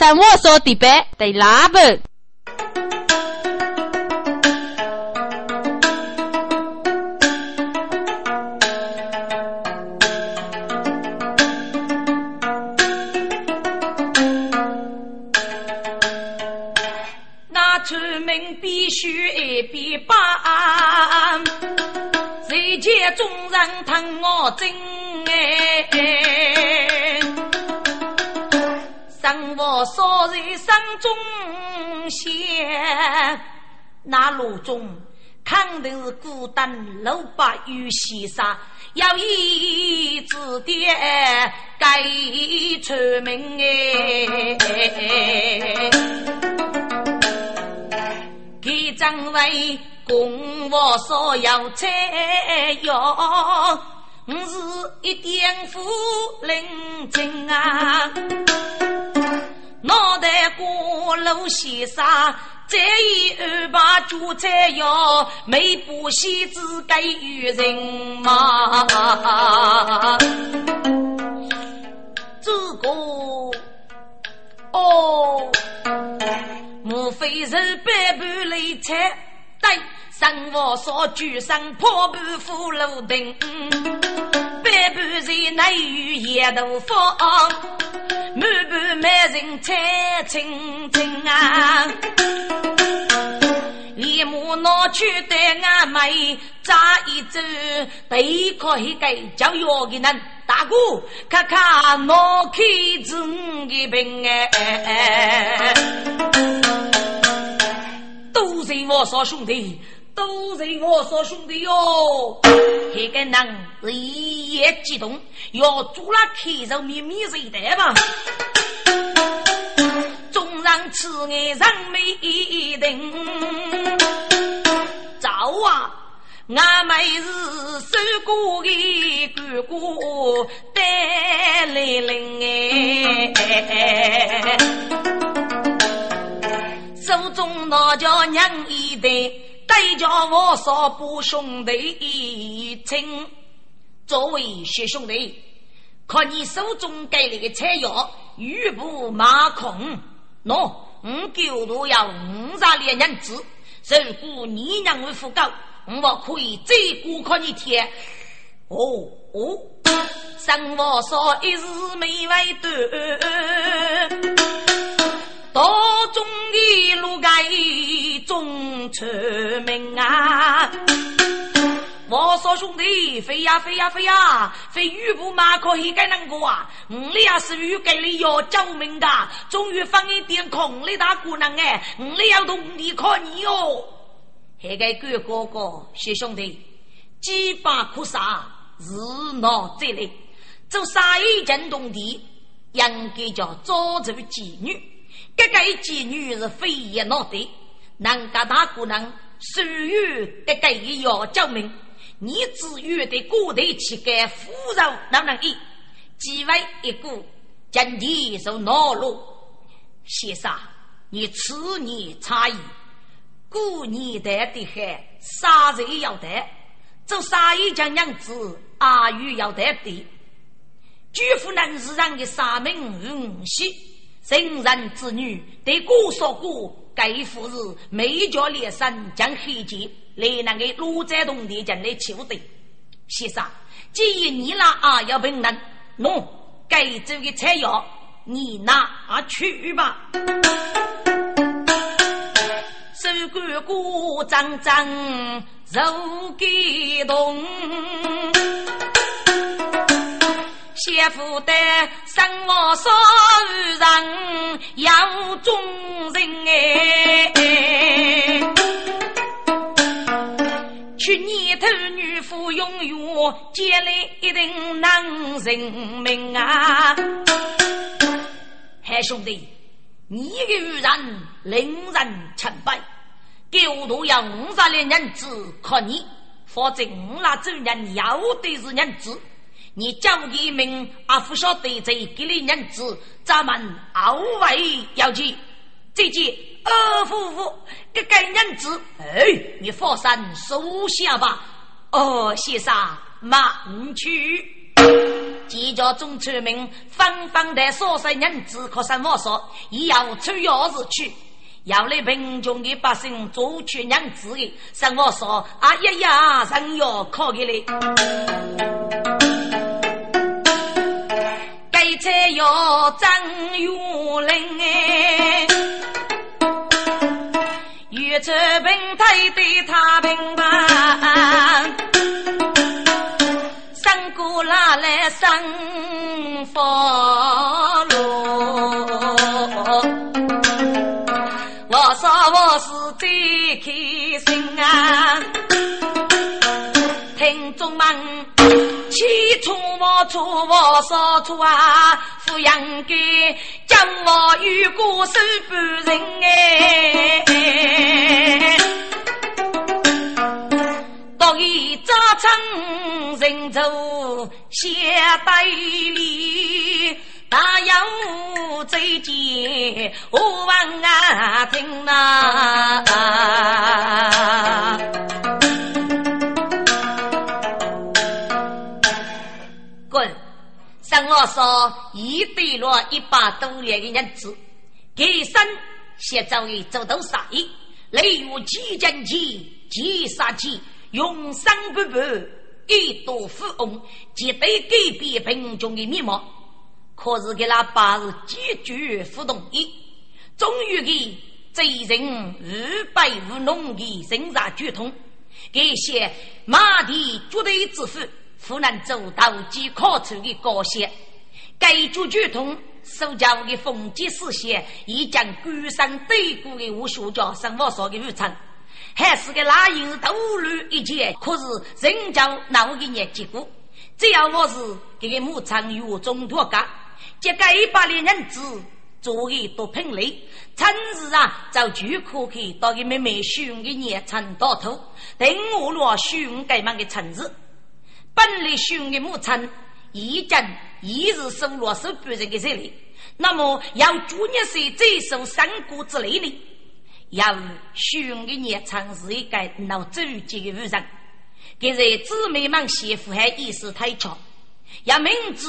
生活说的白对拉不？那中闲，那路中肯定是孤单，路把雨西沙，要一指点该出门哎。给张为供我所有菜肴，我是一点夫人精啊。脑袋瓜露西沙，再一二把韭菜肴，没不喜只给予人嘛。这个哦。莫非是百般累菜？对，生活所居生破布腐路灯，百般人内与野豆腐，满盘满人菜清清啊！连木拿去对俺妹扎一针，背靠一个叫药的人，大哥看看拿开针的病哎。我说兄弟，都是我说兄弟哟！这个人是一夜激动，要做了开肉秘密谁的吧？纵然吃眼人没一定，早啊！俺妹是受过的哥哥带来人哎。手中那叫娘一代，代叫我少不兄弟一亲。作为学兄弟，看你手中给了个菜肴，玉不马空。喏，五九都要五十两银子。如果你娘为富高，我可以再过看你天。哦哦，生活说一日没为短。道中的路该中出名啊！我说兄弟，飞呀飞呀飞呀，飞雨布马可以该能过啊！我俩是雨给你要救命的，终于放一点空的大姑娘哎，我俩同你看你哦。那个哥哥哥，谢兄弟，几把苦杀，日闹这里，走杀一件动地，应该叫早走妓女。这个妓女是非也闹的，人家大姑娘属于这个要救命，你只有的古代去给妇孺能不能一？几位一个今天受恼怒，先生，你此年差异，过年得的还杀人要得，做杀一将娘子阿玉要得的，举夫能是人的杀命运气。生人之女，对姑说过，该夫是美娇连生将黑剑来那个罗寨洞的将来求得。先生，既然你那啊要本人，喏，该这个菜肴你拿去吧。手干鼓张张，肉感动。先富的生活少人要忠人哎，去年头女夫永远结来一定男人命啊！嗨兄弟，你的愚人令人钦佩，狗都要五十两银子可你，否则我那主人要的是银子。你叫一名阿福晓得在给你娘子，咱们二位要去，再见二夫妇，给给娘子，哎，你放心收下吧。哦，先生，慢去。几家中村民纷纷的说声人子，可是我说，也要出钥匙去，要来贫穷的百姓做去娘子的，是我说，啊呀呀，人要靠给嘞。该才要张元林哎，越出平台对他平凡，三姑拉来生佛路，我说我是最开心啊，起初我初我说出啊，富养给将我与过手不人哎，到一早晨人走下代里，大有最见我望啊听呐。像我说，一对了一百多年的日子，给生先走一走都杀一，例如几斤几几杀几，永生不败，一多富翁，绝对改变贫穷的面貌。可是给那八是坚决不同意，终于给贼人五百无农的身上决通，给些马蹄绝对致富。湖南走道及考出的高些，该主剧通所教的封建思想，已将官商对古的武学家生活上的无常，还是个那人斗乱一切，可是人教闹的年结果，只要我是这个牧场有中托家，这个一百的人子作为多品类，趁日啊，就就可以到给妹妹选的年成到头，等我若选该忙的城市。本来兄的母亲已经一日收罗手半人的这里，那么要主年岁最受三国之类的，要兄的年长是一个闹周急的夫人，给在姊妹们媳妇还意识太强，要明知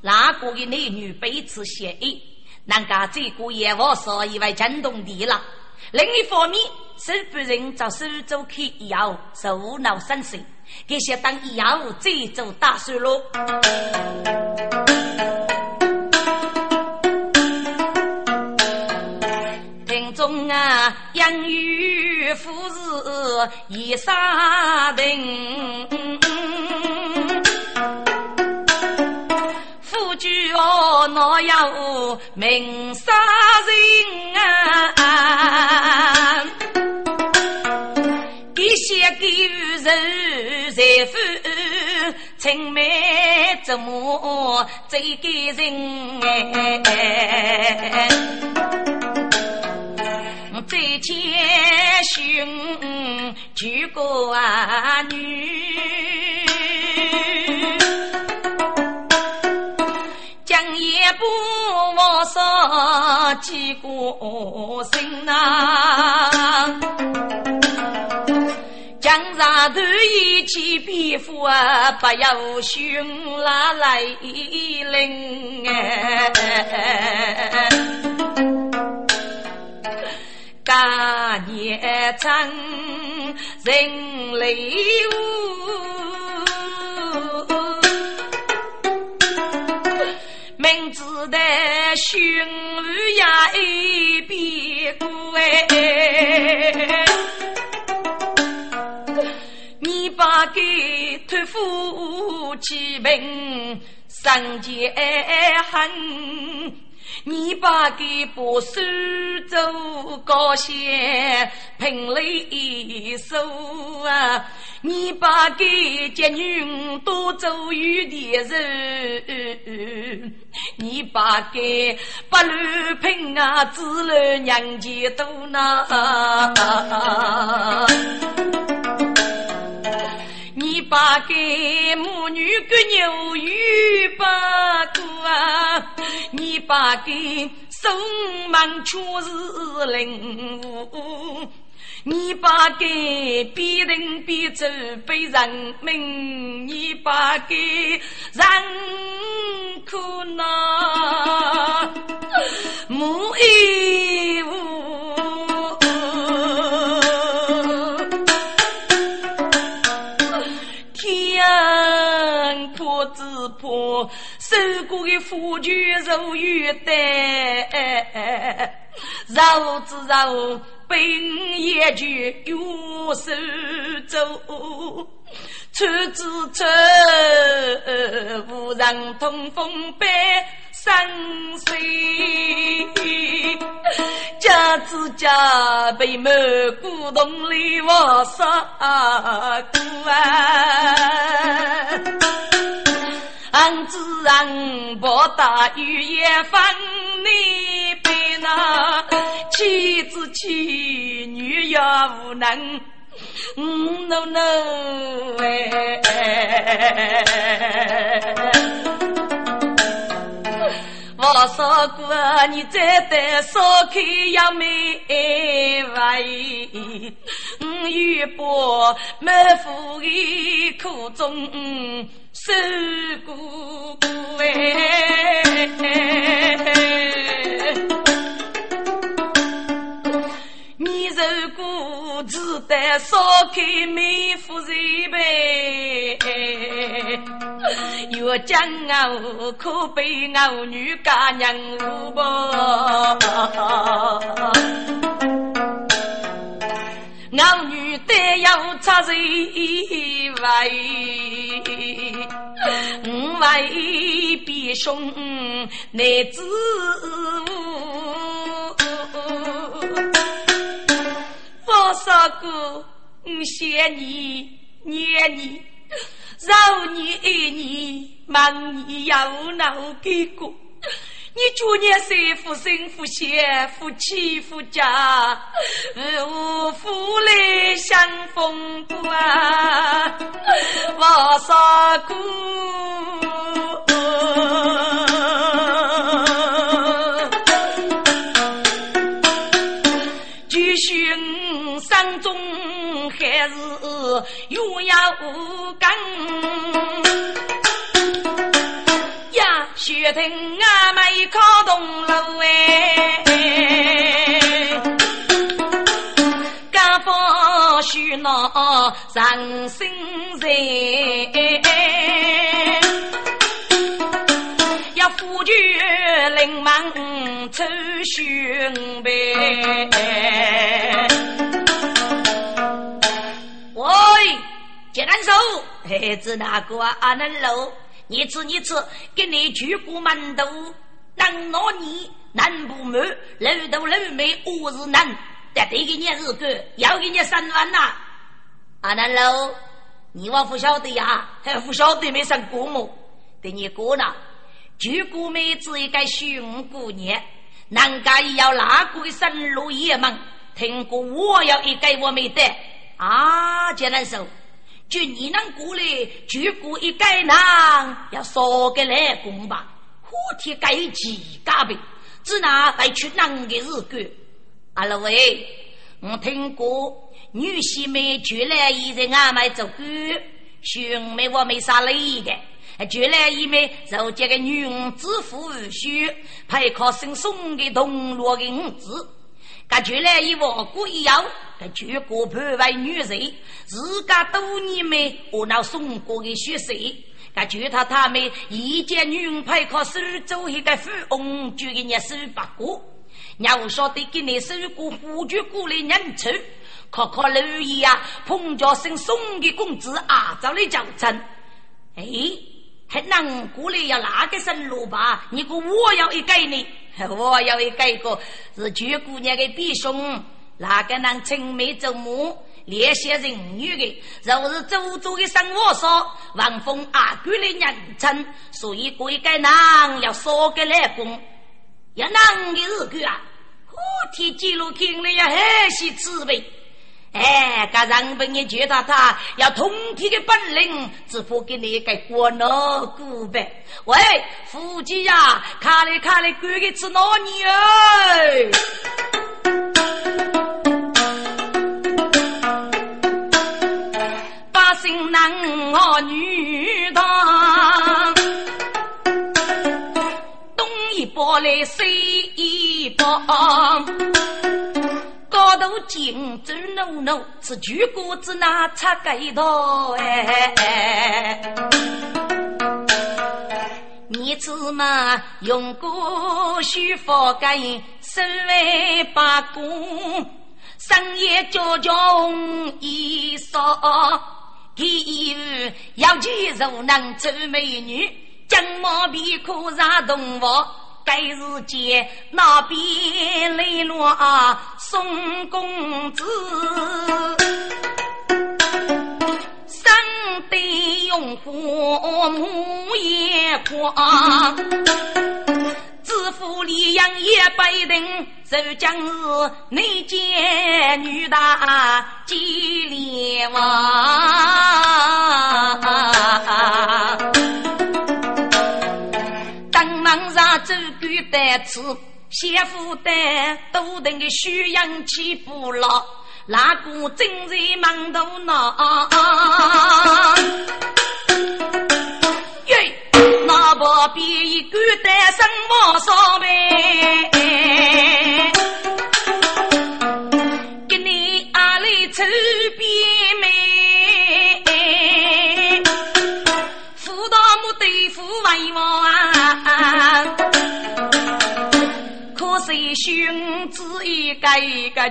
哪个的男女彼此协议，能够这个也我说以为震动地了。另一方面，手本人在苏州去以后，受恼生死。给些当以后再做大事喽。听众啊，养育夫子一杀人，我，有命杀人啊？给些给人。财富青梅竹马最感人，再见兄娶个女，不忘说几个心呐。江上头一起皮肤啊，不要寻拉来临哎。大年长，人泪无，明知道寻呀一别过哎。你把给托付起名上结恨，你把给把苏州高些平泪收啊，你把给接女多走雨的人，你把给不乱平啊，只了娘家多呐。你把给母女个牛鱼把过啊，你把给送忙出是领悟，你把给逼人逼走被人民，你把给人苦恼，母义无。天破之破，受过的苦全如玉带，绕之绕。兵也去用手走，穿子穿，无人通风百生水，家之家被满古洞里我杀过啊，俺子俺不打雨也放你。妻子气，女也无能。嗯，no no，哎，我说过，你再得少开要没外，嗯，玉波满腹的苦中受过哎。只得烧开美夫人呗，越将我可被我女家娘误吧。我女得要插嘴外，我为必兄男子。我说过，我想你，念你，饶你爱你，忙你要闹给过。你祝年谁负生负死，夫妻夫家，无福来相逢不啊！我说过。当中还是永远无根呀！雪听俺们靠东路哎，刚放许闹人心人，要夫君临门抽血呗。接难手，嘿，子那个啊？阿能路，你吃你吃，给你举过馒头，能拿你难不满，老头老妹我是难，得对给你日干，要给你三万呐！阿能路，你我不晓得呀，还不晓得没上过么？对你过呢，举过妹子一个熊姑娘，难家要哪个生路也忙，听过我要一个我没得啊，接难手。就你能过来，就过一盖囊，要少个来工吧。火天盖几加倍，只拿来去囊的日干。阿拉喂，我听过女婿们就来一在俺们做官，兄妹我没啥累的。就来一枚受这个女子妇婿，配靠生送的铜锣的五子。他就来一王国一样，他全国判为女人，自家多年没我那送过的血色，他就他他们一见女人配靠手走一个富翁，就给你手八过。要晓得给你手过夫君过来认错，看看刘姨啊，碰着生送的公子啊，找来叫称，哎，还能过来要哪个生路吧？你个我要一个呢。我要一个个是九姑娘的弟兄，哪个能青梅竹马、烈血人女的，若是周周的生活说，王峰阿哥的人称，所以贵个人要少个来攻，要男的日个啊，后天记录听了要很是滋味。哎，个人本也觉得他要通天的本领，只不给你一个过脑古呗。喂，夫妻呀，看来看来，哥哥吃哪你哦？八心男儿女大，东一包来西一包。高头金走怒怒，是举锅子拿插盖头哎。你子嘛用过须佛盖，身为八公，深夜叫叫红衣裳，第二要记柔能做美女，将毛皮裤上动物。该日间那边来了宋公子，生得用火木也光，知府李阳也不定，这将是内奸女大吉连王。走狗胆子，先负担多等的虚阳起不牢，那个正在忙头脑。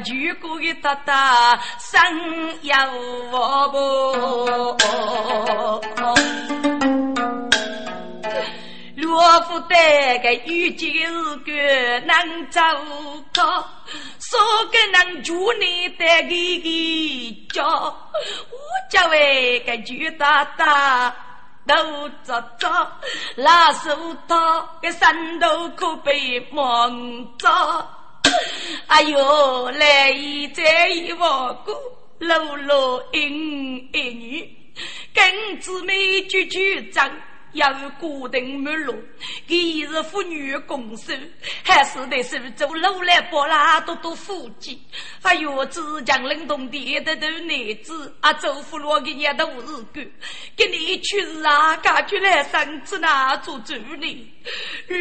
一个举过的大大生有我不？罗福德个遇见是个能走高，说个能住你的个家，我叫为个举大大。都走走，拉手套个山头可被蒙着。哎呦，来一再一望过，露露英一女，跟姊妹句句长。要有固定门路，一日妇女共守，还是得守住楼来包啦，多多福气。还有浙江冷冻的的头男子，啊，周福罗给你都是个，给你去啊，赶出来生子那做主呢？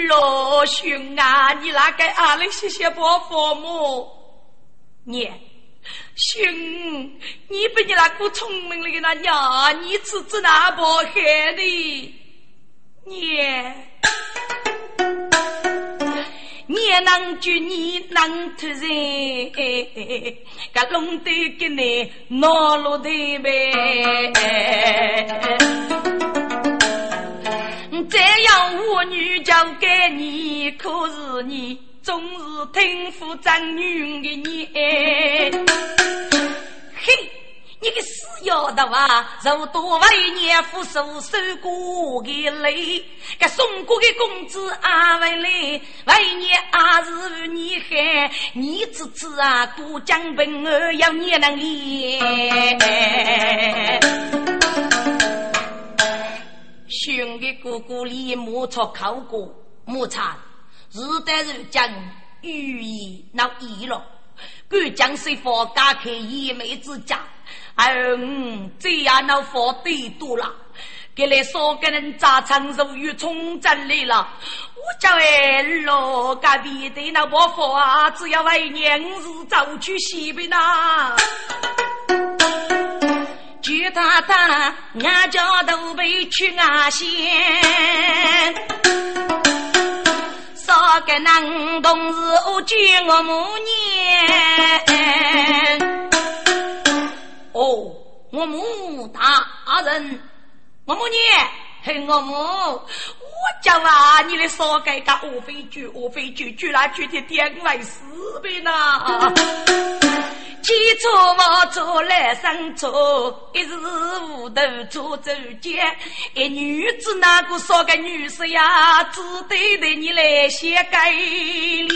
老兄啊，你那个阿里谢谢伯父母，你兄，你比你那个聪明的那娘，你吃子那不害的？你，你能救你能突然，个龙得给你恼怒的呗。这样我女交给你，可是你总是听父长女的你，嘿。你个死丫头啊！受多为年夫受受过的累，个送过的工资啊为累，为年啊是你害，你侄子啊过江本儿要你能练。兄弟哥哥里莫错考过莫差，日得日将寓意闹意了，敢将谁佛家开一妹之家。嗯，这样那佛得多了，给来少个人扎长寿与冲真来了。我叫哎老隔壁的那伯父啊，只要为年日走去西边呐。举他他俺家都被去阿县，少个男同事我见我母年。哦，我母大人，我母你，嘿，我母，我讲啊，你的少给个我非举，我非举，举来举的点为四边呐。记住 我做来生错，一时无头做周节，一女子那个少个女士呀，只得对你来写改脸。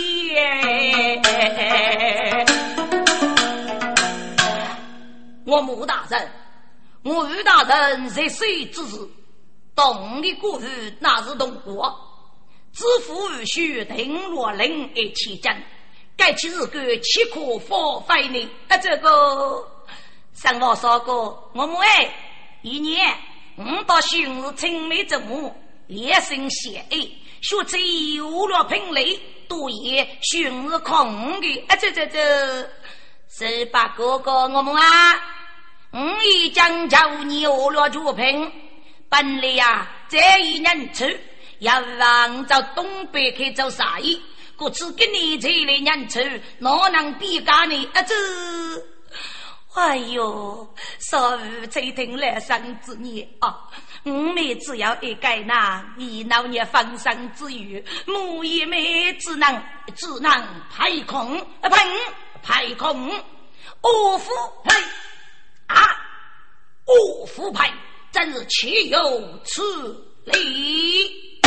我穆大人，我于大人在水之时，动的过去那是动国，知府无需定落令而起征，该起日个岂可放废呢？啊，这个上我说过，我们哎，一年五到旬日青梅竹马，连生血爱，学出有落品类，多言寻日空的。啊，这这这，十八哥哥我们啊，我已将叫你饿了就平。本来呀，这一年初要往着东北去做生意，可只给你这一年初，哪能比干呢？啊，这。哎呦，少妇才听来生之年啊！五妹只要一改那，你老娘放生之余，母一妹只能只能排空，排排空，我夫排啊，我夫排，真是岂有此理！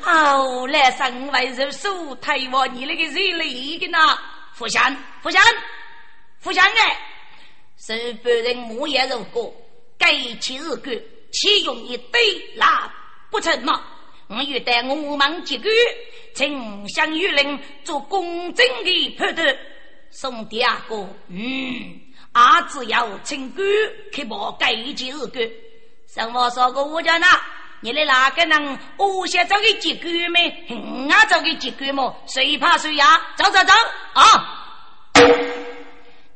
好来生为人手抬我你那个人类的呢？福相，福相，福相哎！是本人木叶如果改其日干，岂用一对那不成吗？我欲带我们几个丞相御令做公正的判断。送第二个，嗯，俺只要请官去报改其日干。什么说过我叫那？你的哪个人？我先找个几个没？俺找个几个么？谁怕谁呀？走走走啊！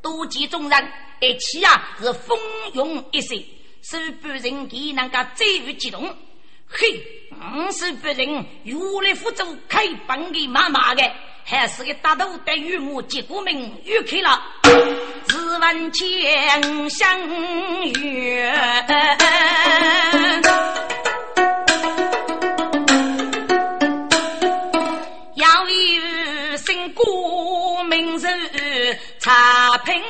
多集众人。一起啊，是蜂拥一时，是不人给那个最为激动。嘿，我是不人原来福州开帮的妈妈的，还是一大头的玉母，结果命又开了。只闻枪响远，要有新歌名字茶品。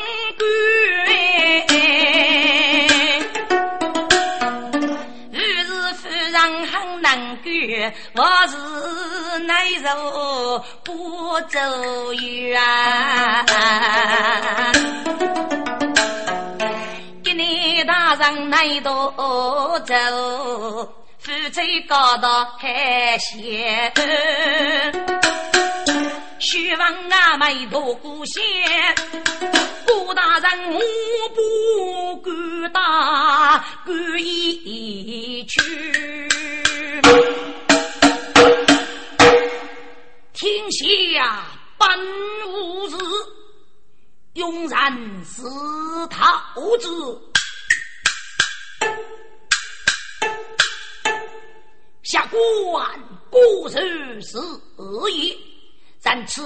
我是内柔不走远，给你大人内多走，夫妻高到海鲜，希望俺们多过些。顾大人我不敢打，敢一去。天下本无事，庸人自讨之。下官不是是也，但此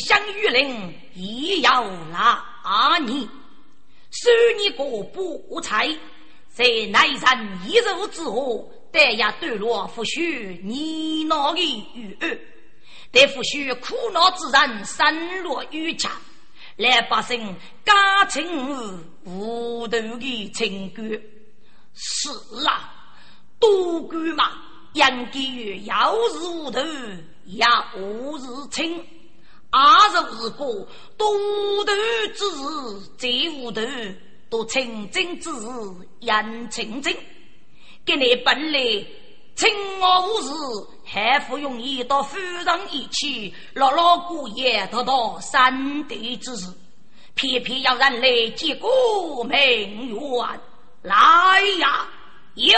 相与人亦要拿你，收你个不才，在南山一肉之后，但也对落不许你那个语。得夫须苦恼之人，身落雨墙，来百姓家清无头的清官。是啊，多官嘛，应该于要是无头，也无是清。二十五个多头之日，最无头多清净之日，应清净。给你本来清我无事。还服用一道夫人一起，牢牢过夜，得到三地之日，偏偏要人来结果名媛。来呀，有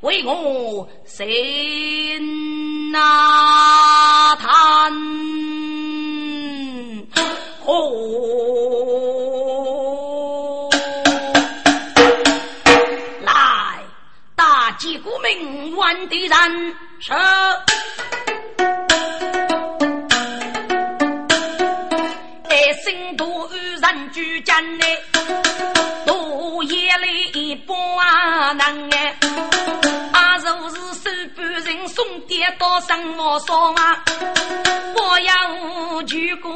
为我心呐叹，哦，大结果名媛的人。是，爱心多人居间内，多眼泪不能哎。啊，若是手半人送点到什么上啊？我要举过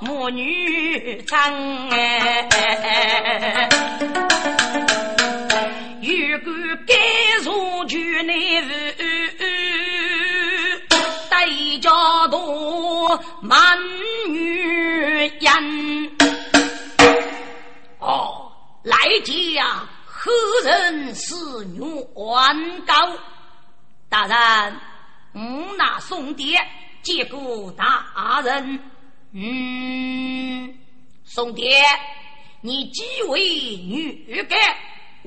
母女长哎。如果该入局内一家多满女人，哦，来家何人是女官高？大人，我那送爹接过大人。嗯，送爹，你既为女干，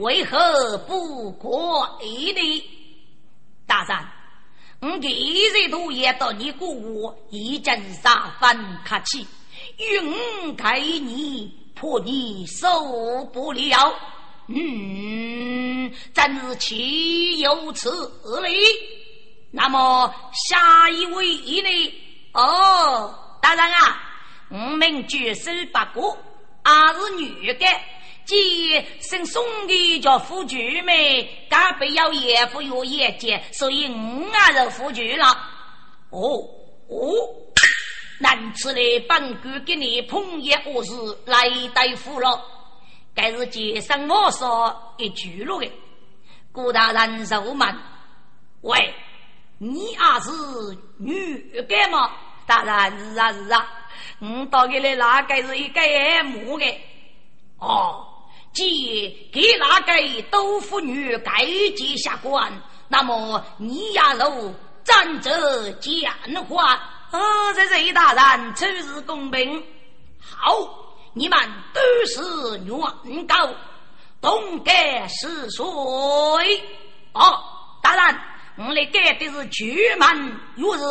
为何不过一呢？大人。我今日都也到你过我，已经十分客气，愿给你破你受不了。嗯，真是岂有此理！那么下一位一呢？哦，大人啊，我们举手不过，俺是女的。即姓宋的叫夫君妹，该不要爷夫有眼见，所以我也是夫君了。哦哦，难吃的本官给你碰爷我是来对付了。该是接上我说一句了的，顾大人受问，喂，你也是女的吗？大人是啊是啊，我到给你那个是一个母的，哦。即给那个豆腐女该接下官，那么你呀，喽站着讲话。哦，这是大人处事公平。好，你们都是原告，同改是谁？哦，大人，我来改的是举门月日，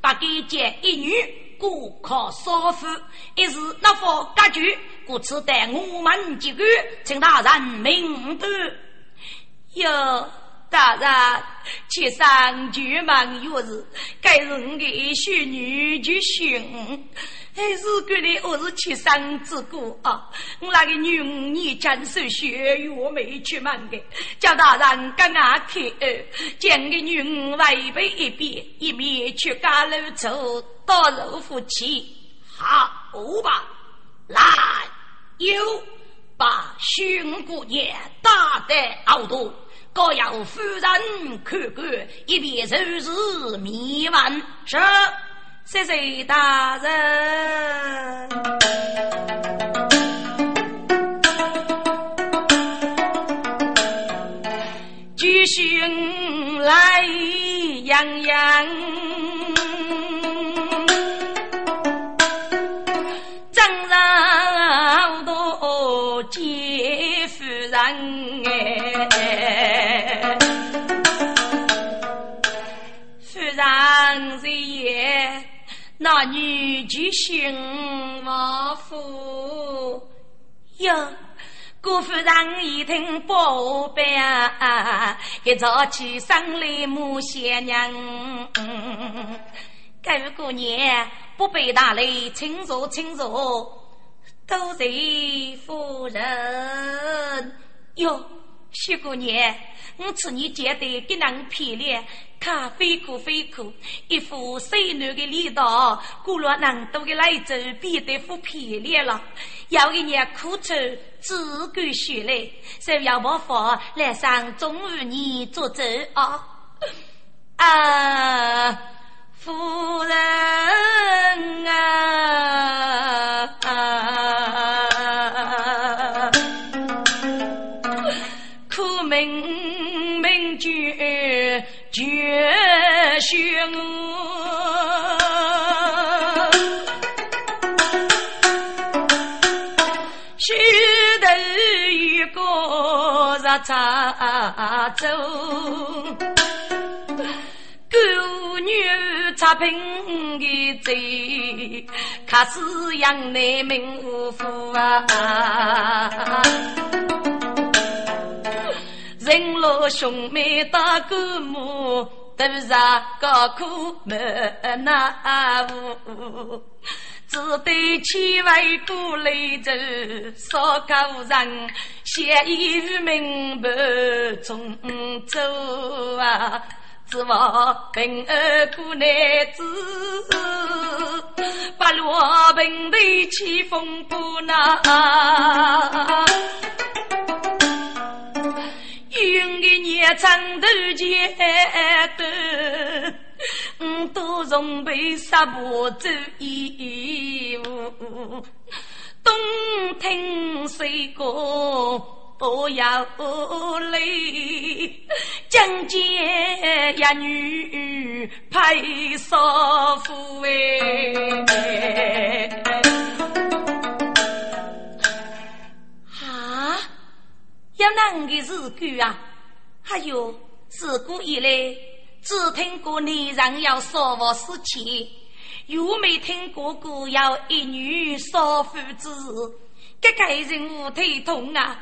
把给见一女。故靠少妇，一时那副格局，故此待我们几个，请大人明断。哟，大人，去上举门月日，该是我的孙女就行。还是个的，我是亲生之故啊！我那个女儿你将手学月没出门的，叫大人跟俺去，将个女儿违背一边，一面去家楼走，到肉夫妻，好吧？来，有把孙姑爷打得好多，各要夫人看管，一边就是迷惘是。谢谢大人，举兄来洋洋，人是也。那女就姓王府哟，姑夫人一听不白啊，一早起身来母贤娘。该位姑娘不必大礼，请坐，请坐。多谢夫人哟，徐姑娘。我此你见得给人漂亮，看非苦非苦，一副水嫩的力道，过了能多的来走，变得不漂亮了。要一年苦愁，自古学来，所以要我法来上中午你做主啊啊，夫人啊。绝学我，须得一个日茶走，狗女茶瓶的嘴，可是养内名无福啊。人老兄妹打过母，都是高苦没那无。只得千位过来走，少高人写一明白中走啊！指望平儿过男子，八路平地起风波那。用的年长头剪短，我都从被杀破走一步，东听西过不要泪，将见一女配少妇哎。有哪个事故啊？还有自古以来，只听过男人要少妇死前，又没听过过要一女少妇子。这个人无腿痛啊！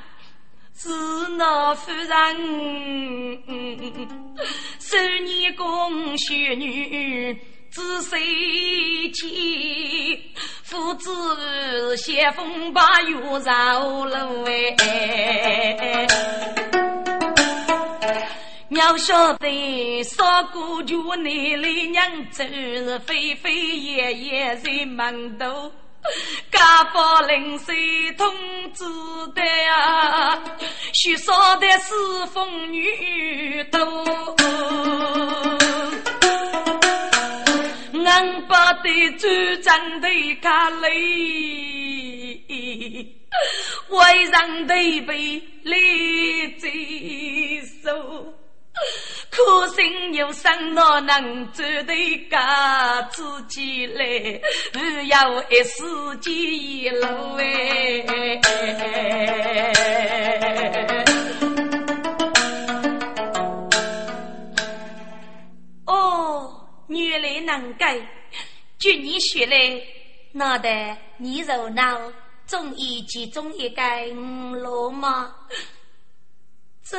是那夫人，十年公学女子谁起？父子先锋把月绕了哎！要晓得，少过就你的娘子是飞飞爷爷在门头。家法临水通知的啊，许少的是风雨多，俺不得主张的看累，为让对被累接受。可心有生哪能走得噶自己来，不要一时一路哎。哦，原来能改，据你说来，那得你热闹，中意其中一个五罗吗？这。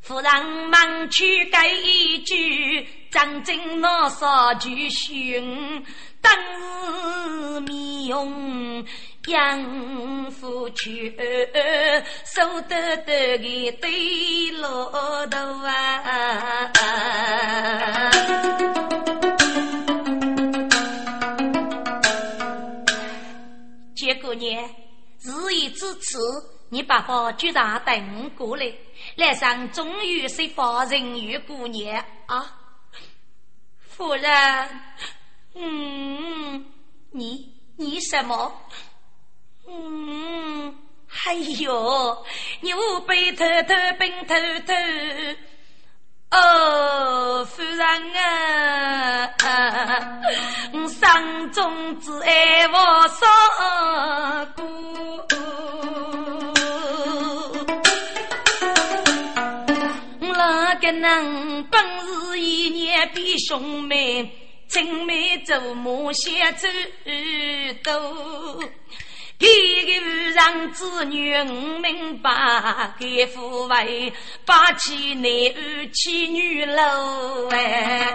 夫人忙去改一句，张真那少句训，当日面容养父去，手得得个对骆头啊！结果呢，日已至此。你爸爸居然等过来，来上终于是发人鱼姑娘啊！夫人，嗯，你你什么？嗯，哎呦，你无背偷偷并偷偷，哦，夫人啊，山中只爱我少姑。个人本是一年比兄妹，青梅竹马相走多。给个无上子女唔明白，给父为把起男儿妻女喽哎。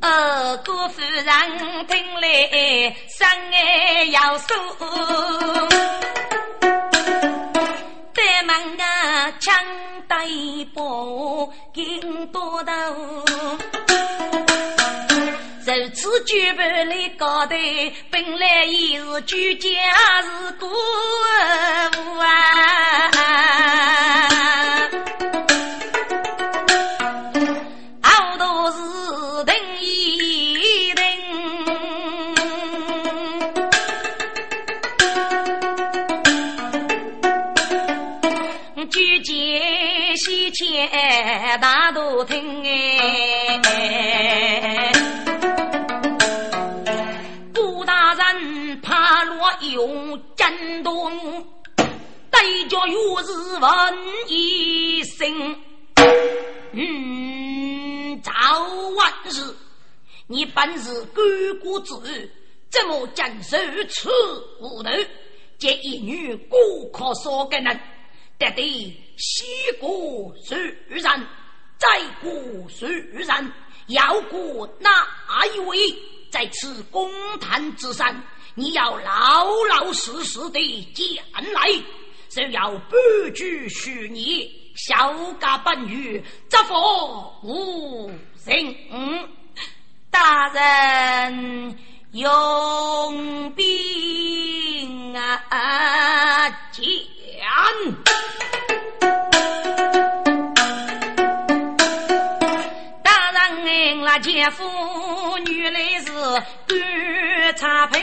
二哥夫人听来心爱要说。枪带宝，金多头，此举办来高头，本来也是居家是过啊。大都听哎，用真多，对着月日问一声，嗯，早晚日，你本是干国子，怎么将手此无头？这一女过可所给人，得得西过虽然。再过数人，要过哪一位？在此公坛之上，你要老老实实的讲来。只要不拘许你，小家本月则佛无人。大人用兵啊讲。见妇女来是茶瓶，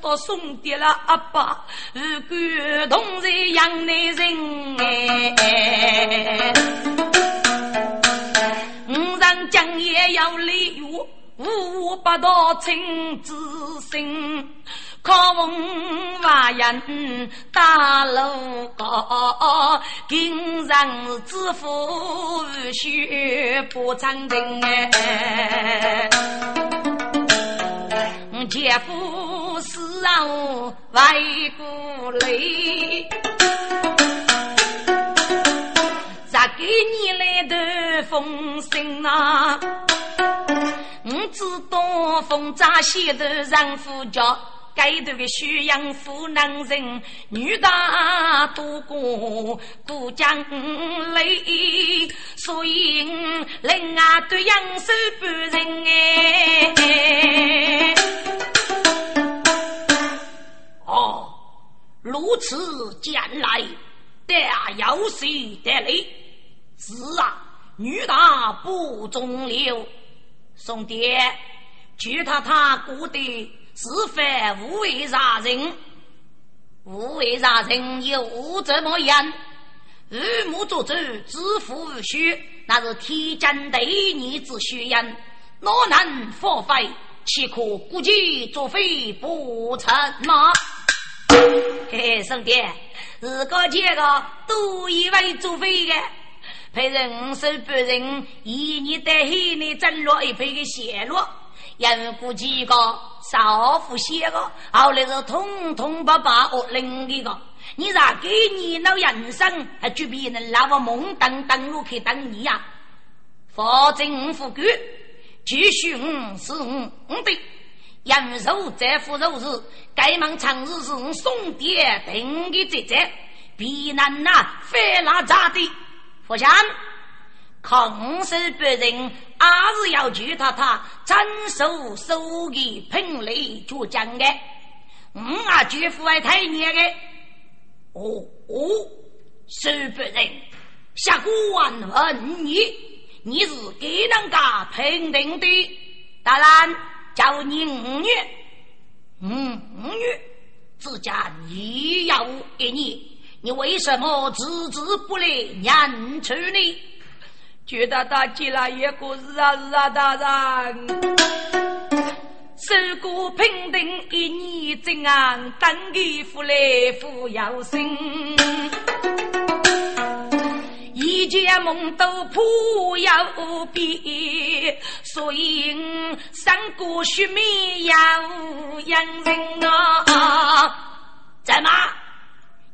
到送爹了阿爸，感动在养内人哎。五常将也要礼遇，五八道亲之心，可问万人大路高，今人知府须不长情哎。姐夫死让外骨累，咋给你来的风声啊？我知道风乍写的让夫家，该头的徐阳富男人，女大多过都将累，所以人啊对阳寿不人哎。哦，如此见来，大有喜得利。是啊，女大不中留。兄弟，据他他过的是非无为杀人，无为杀人又怎么样？日暮作主，知父无虚，那是天将对你之虚言，哪能发挥？岂可估计作废不成吗？嘿，兄弟，日个这个都以为作废的。陪人手不人，以你带黑你整落一杯的血落，人过几个少妇些个，后来是通通把把恶人一个，你咋给你那人生还就比人那么懵登登路去等你呀？法正富贵，继续五是五五的，阳寿再富寿日，该忙长日是我送爹等的姐姐，必难呐，非那咋的？不想，抗手别人，还是要求他他遵守手艺品类倔强的。嗯啊，绝不会太孽的。哦哦，手别人，下官问你，你是给人家评定的？当然，叫你五女，五女，自家你要给你。你为什么置之不理，念出呢？觉得他接了一个日啊日啊大人，受过平定一年正安，等给福来福有心，一见梦都破有边，所以三国血灭要养人啊，怎么？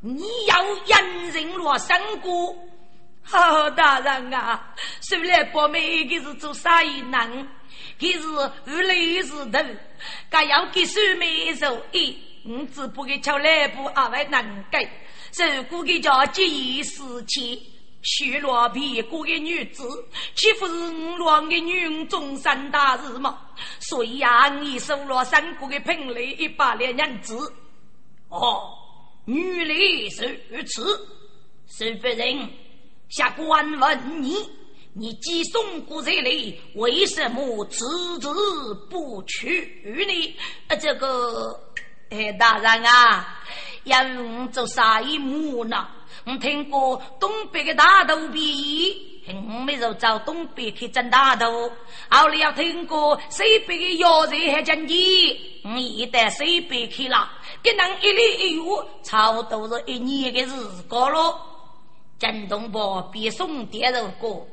你要引人落山谷，好大人啊！虽然不每个是做生意人，可是无雷是头，该要给手没手艺，我只不给敲来不阿外能给。如果给叫结义事情，许罗皮过的女子，岂不是五乱的女中三大事吗？所以啊，你收了三国的聘礼一百两银子，哦。女力是如此，是夫人下官问你：你既送过这里，为什么迟迟不去呢？啊，这个，哎，大人啊，要做啥一幕呢？我听过东北的大头皮，我们就找东北去挣大头。后来要听过西北的药材还讲你，我一旦西北去了。给人一粒一月，差不多是一年的日光了。郑东宝比宋点肉过，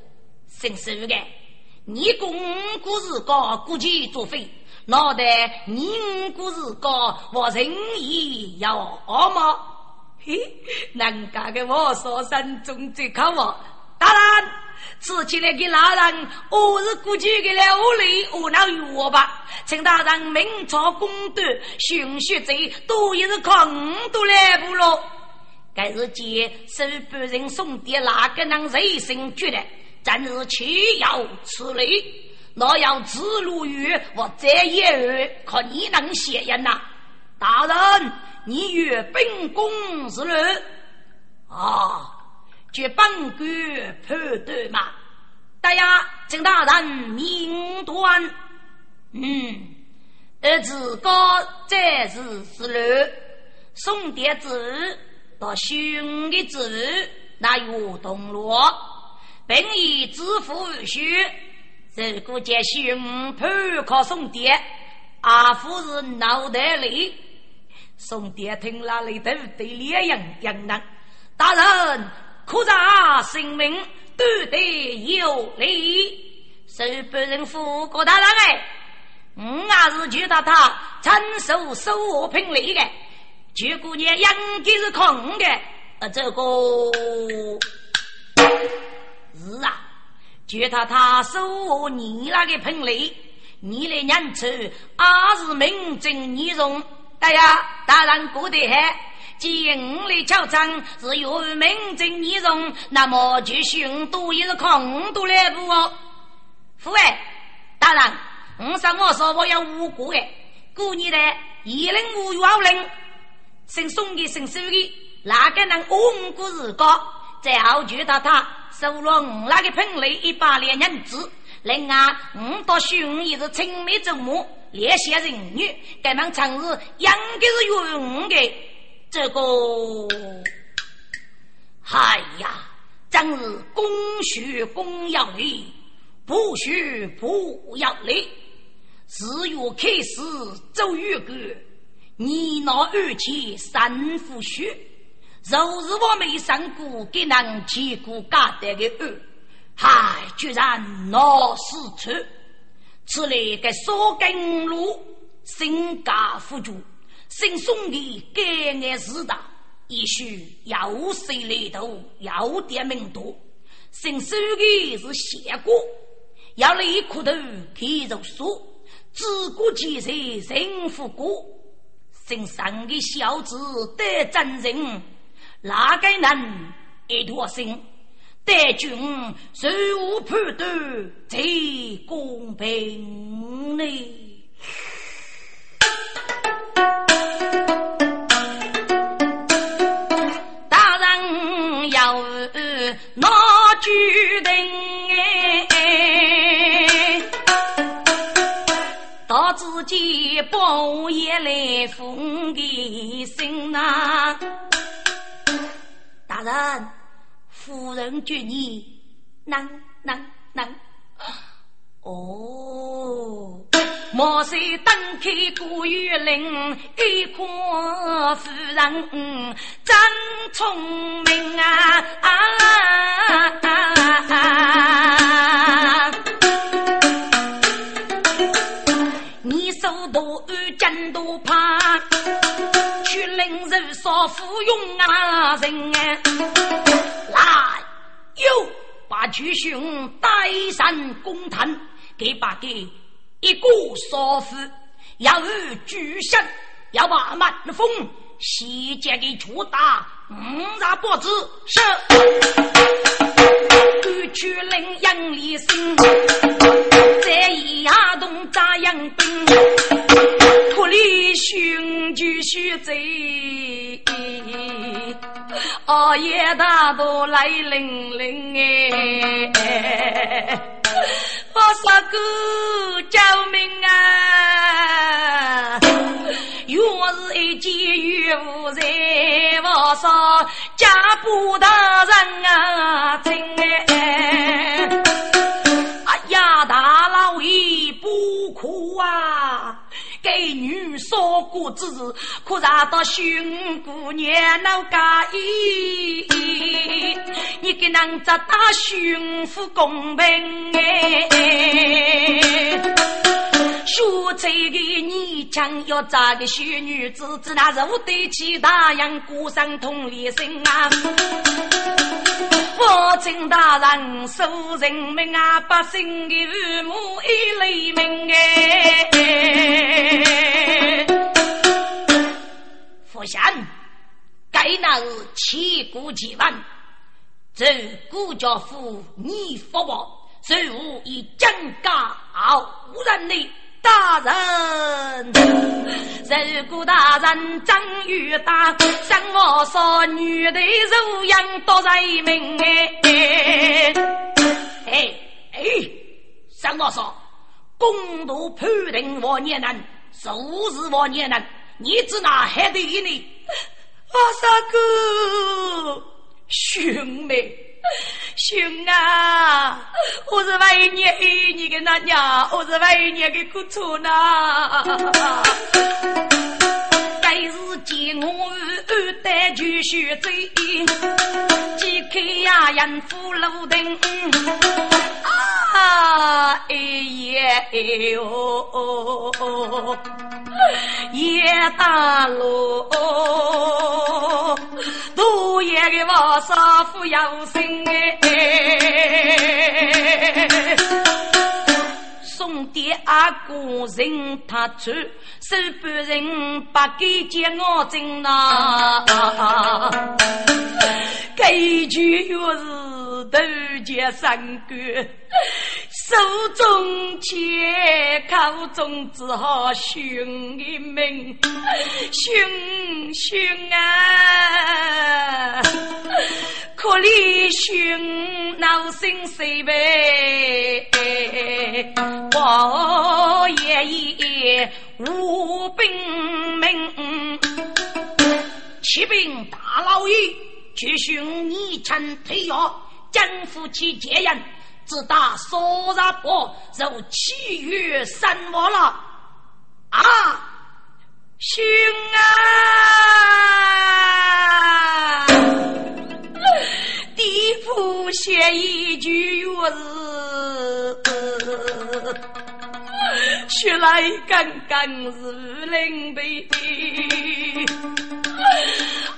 姓苏的，你公故事高，估计作废。脑袋你故事高，我仁义要好吗？嘿，人家的我说声中最可我，当然。吃起来给老人，我是估计给了屋里我那药吧，请大人明朝公断，寻血贼多也是靠五都来不咯。该是见收半人送的哪个能人心觉得，真是岂有此理！那要指路于我这一儿，可你能写人呐？大人，你与本宫是路啊？据本官判断嘛，大呀，请大人明断。嗯，儿子高在是是路，送点子到兄的子那有动落，本以知府无须，如果见兄判可送点，阿夫是脑袋里，宋爹听了里头对脸人应能，大人可查姓名对得有理，受本人副国大人哎，我也是觉得他承受收我聘礼的，据姑娘应该是空的，呃，这个。是啊，觉得他收我你那个聘礼，你来认出俺是名正言顺。哎呀，大人过得好。既然我来敲章是有名正言顺，那么就寻多也是空多来不哦。父哎，大人，我上我说我要无辜的，过年的一人无冤人，姓宋的姓苏的，哪个能无辜自高？最后就到他收了我那个聘礼一百两银子，另外我到寻也是青梅竹马。列些人女，该忙常日应该是用的这个。哎呀，真是公许公要礼，不许不要礼。自月开始走月个，你那二七三夫婿，若是我没上过给人结过家的个二，嗨，居然闹死出。此来个少根路，身家富足，姓宋的该爱自大，也许有谁来头，有点名多。姓苏的是谢过，要来苦头开肉说，自古其实人富过。姓尚的小子得真人，哪个能一脱心？待君受无判断，最公平呢？大人要拿决定自己半夜来封的信呐，大人。夫人决你能能能哦，莫说登开古玉林，一夸夫人真聪明啊！你去领受少服用啊人啊！来，又把巨熊带上公堂，给把给一个少妇，要与巨神，要把满风西街给出打，五杀脖子是。玉去领杨立新，哦，夜大都来临临哎！我杀哥救命啊！若是一见岳父在，我说家不大人啊，真哎！哎呀，大老爷不哭啊！给女说过子，可惹到寻姑娘闹嫁衣。你给男子打寻夫公平哎！说这个你将要找个小女子，只那是我对起大洋过上同理心啊！我请大人受人命啊，百姓的父母一泪鸣哎！佛贤，该那千古奇闻，这顾家父你福报，随我以真家无人的。大人，如果大人长于大，生我少女的如样多人命哎哎哎！像我说，公道判定我孽人，数是我孽人，你只拿还得呢？阿三哥，兄妹。兄啊，我是为你爱你的那娘，我是为你的苦楚呢。该是见我二代就学走，几开呀人夫路灯，啊哎耶哎哟，夜大路，都夜个王少妇有心哎。送爹阿哥人他出，手半人不给接我真呐。这一句又是头接三个，手中剑，口中只好寻一命，寻寻啊！可怜寻闹心谁呗？我爷爷无兵命，启禀大老爷，去寻你臣退药，将夫妻结人，只打索杀婆，如七月三亡了。啊，寻啊！地府写一句月字。学来刚刚是灵背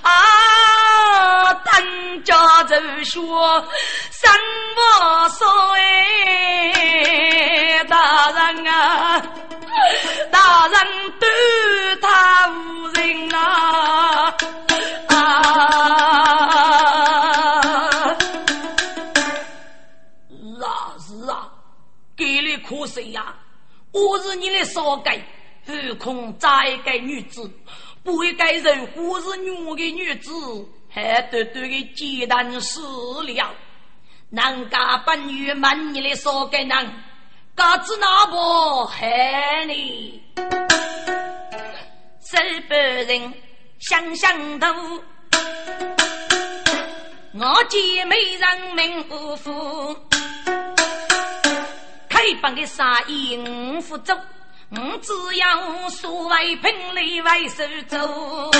啊，当家就说什么说哎，大人啊，大人对他无人啊啊，是啊是啊，给你可惜呀。我是你的少改，何况再改女子，不会改人我是女的女子，还短短的鸡蛋死了。难家本女满你的少改人，嘎子那不害你？日本人想想头，我姐妹人命不富。开帮的杀意五福州，我只要所谓品里为手走。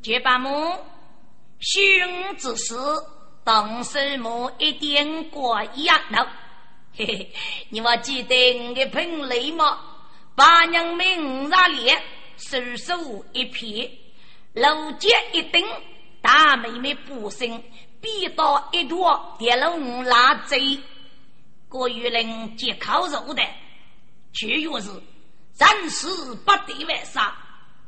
结巴母，兄之事，当什么一点过一样？嘿嘿，你还记得我的品里吗？八娘明日烈，手手一撇，楼阶一顶，大妹妹不生。逼到一坨跌了五拉贼，郭玉林接烤肉的，却又是人事不得为啥？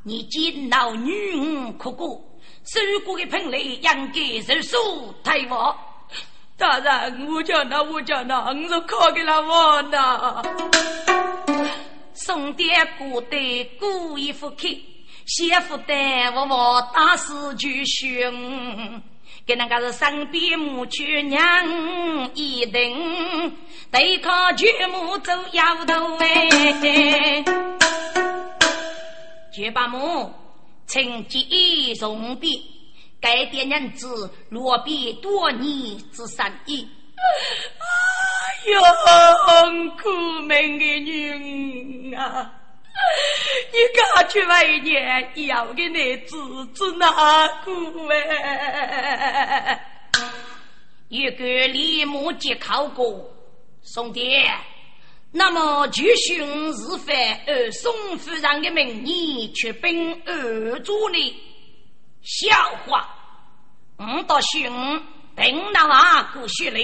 你见老女儿哭过，受过的喷雷应该受手太我。大人，我叫那我叫那，我是靠给了我呢。送爹过得故意不开，媳妇带我我打死就凶。跟那个是身边母娶娘一等，对抗巨母走摇头哎，绝把母趁机重笔，该点娘子落笔多年之善意。哎呦，苦命的女啊！你嫁去外年要给你子子哪个哎？一个李木吉考过，兄弟，那么就寻日犯而宋夫人的名义去奔二主呢？笑话！我到寻等那阿哥学来，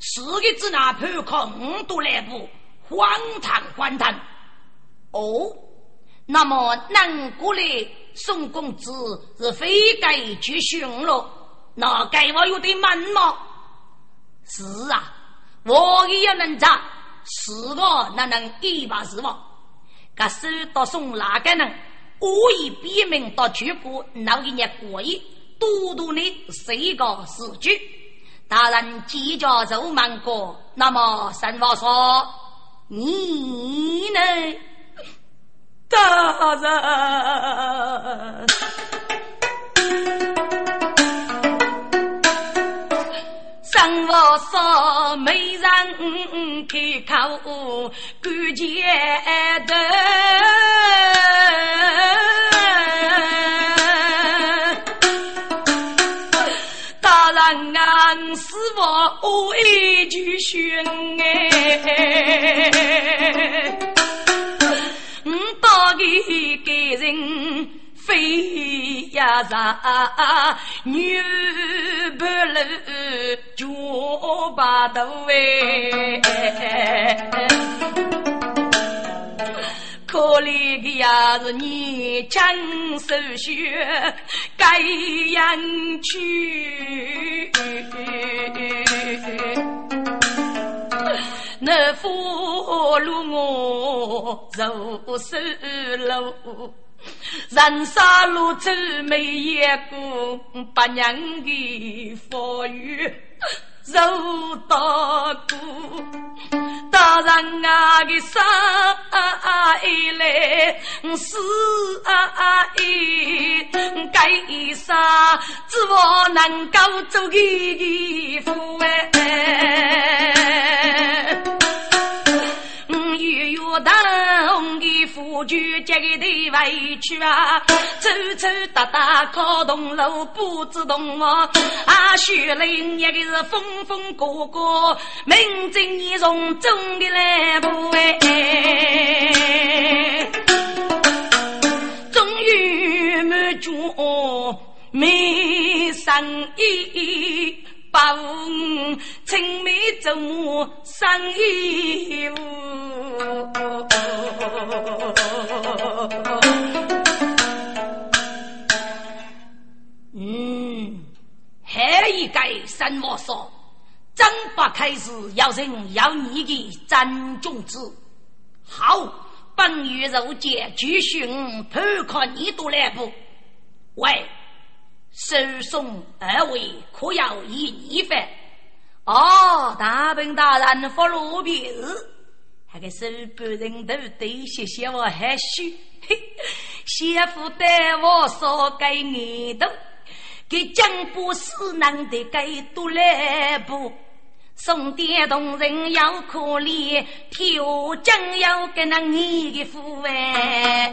四个字那判空都来不，荒唐荒唐！哦，那么南国的宋公子是非该去寻了，那该我有点慢吗？是啊，我也能查，是我那能一把是我？可是到宋哪个人？我以别名到全国闹一年过夜，多多的是一个死局。大人即将走满过，那么神话说你呢？大人。生活少，没人开口，感觉的。大人啊，是否我爱就哎？我到底给人飞呀上，女不露脚把头哎。可怜的呀是年轻手血该养去，那俘虏我入手路，人生路走没一个八娘的风雨。肉大哥，大人啊的生来死啊一，该啥只我能够做个夫哎。有当的夫君家的委屈啊，走走哒哒靠东路不知动啊，啊雪林一个是风风过过，名正言顺中的来不哎，终于满足没生意。把五青梅竹马生一壶，嗯，还一个什么说？正法开始要人要你的真种子。好，本月入节继续偷看你多来不？喂。手送二位，可要一一份？哦，大本大人发罗皮子，那个手半人都得谢谢我害羞，嘿，媳妇带我说给你的，给江不是难得给多来不？送点同人要可怜，挑江要给那你的父哎。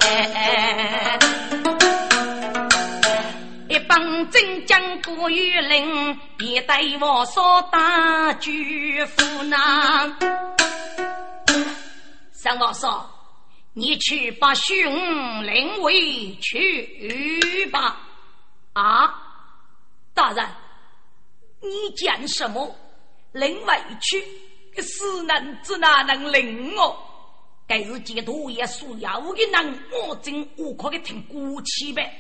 一帮真将古玉林，也对我说大举夫呢。三王说：“你去把兄领回去吧。”啊，大人，你讲什么？领回去？死男子哪能领我？该是几多也所要的人，我真无可的听过去呗。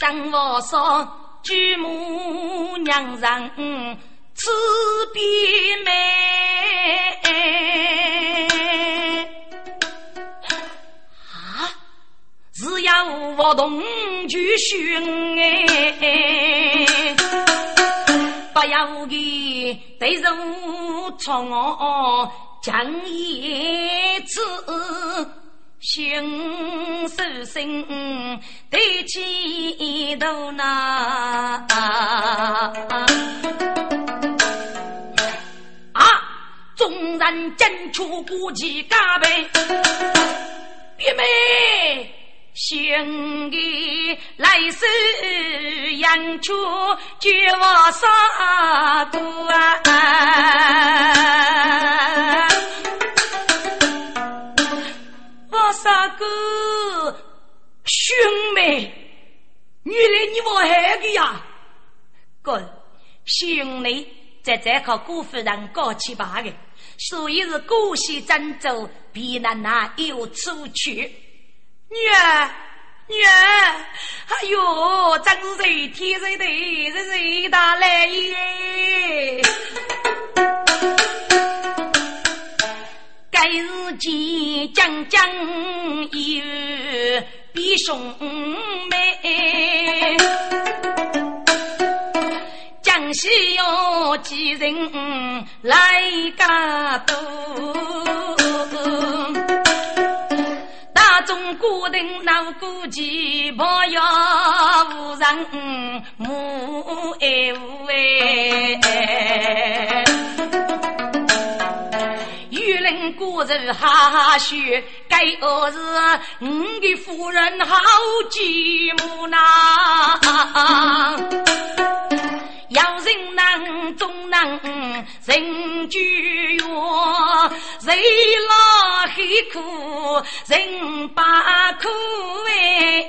生我说，举母娘人此边美啊！只要我同举兄哎，不要的对着我讲一次。心手心对起头呐，啊！众人争出国旗加倍，别妹心的来是扬出绝望杀过啊！原来你我害的呀！哥，兄妹在这靠姑夫人搞起吧的，所以是姑息珍珠，比那那有出去。女儿，女儿，哎呦，真是天谁地，谁谁大来耶！该日见将将有比兄妹，江西有几人来家多，大中国人闹过节，朋友无人母爱无哎。古人哈说，该儿子你的夫人好寂寞呐，要人难终难人居远，谁老黑苦人把苦哎。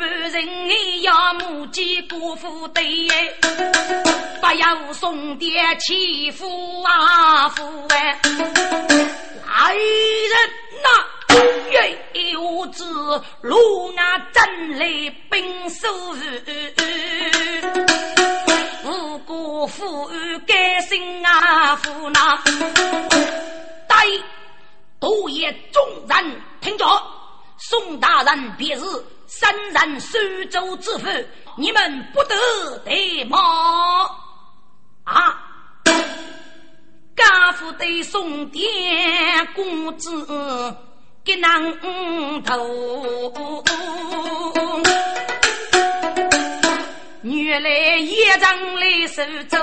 半人要母鸡辜负对，不要送爹欺负阿父哎，来人呐，有子路那真来兵收无辜父该心啊父那。都爷众人听着，宋大人便是身任苏州知府，你们不得怠慢啊！家父对宋殿公子给难头，原来也长来苏州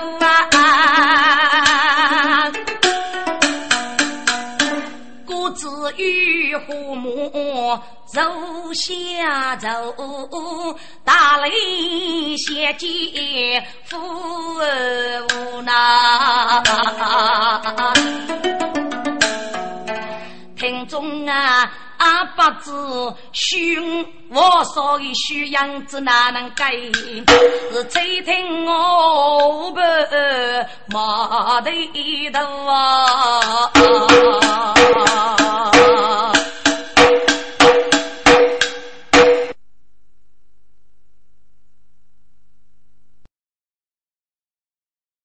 啊！子与父母走下走，大雷血溅，父儿无奈。听众啊，阿八子兄，我所的虚样子哪能改？是吹听我不马头一头！啊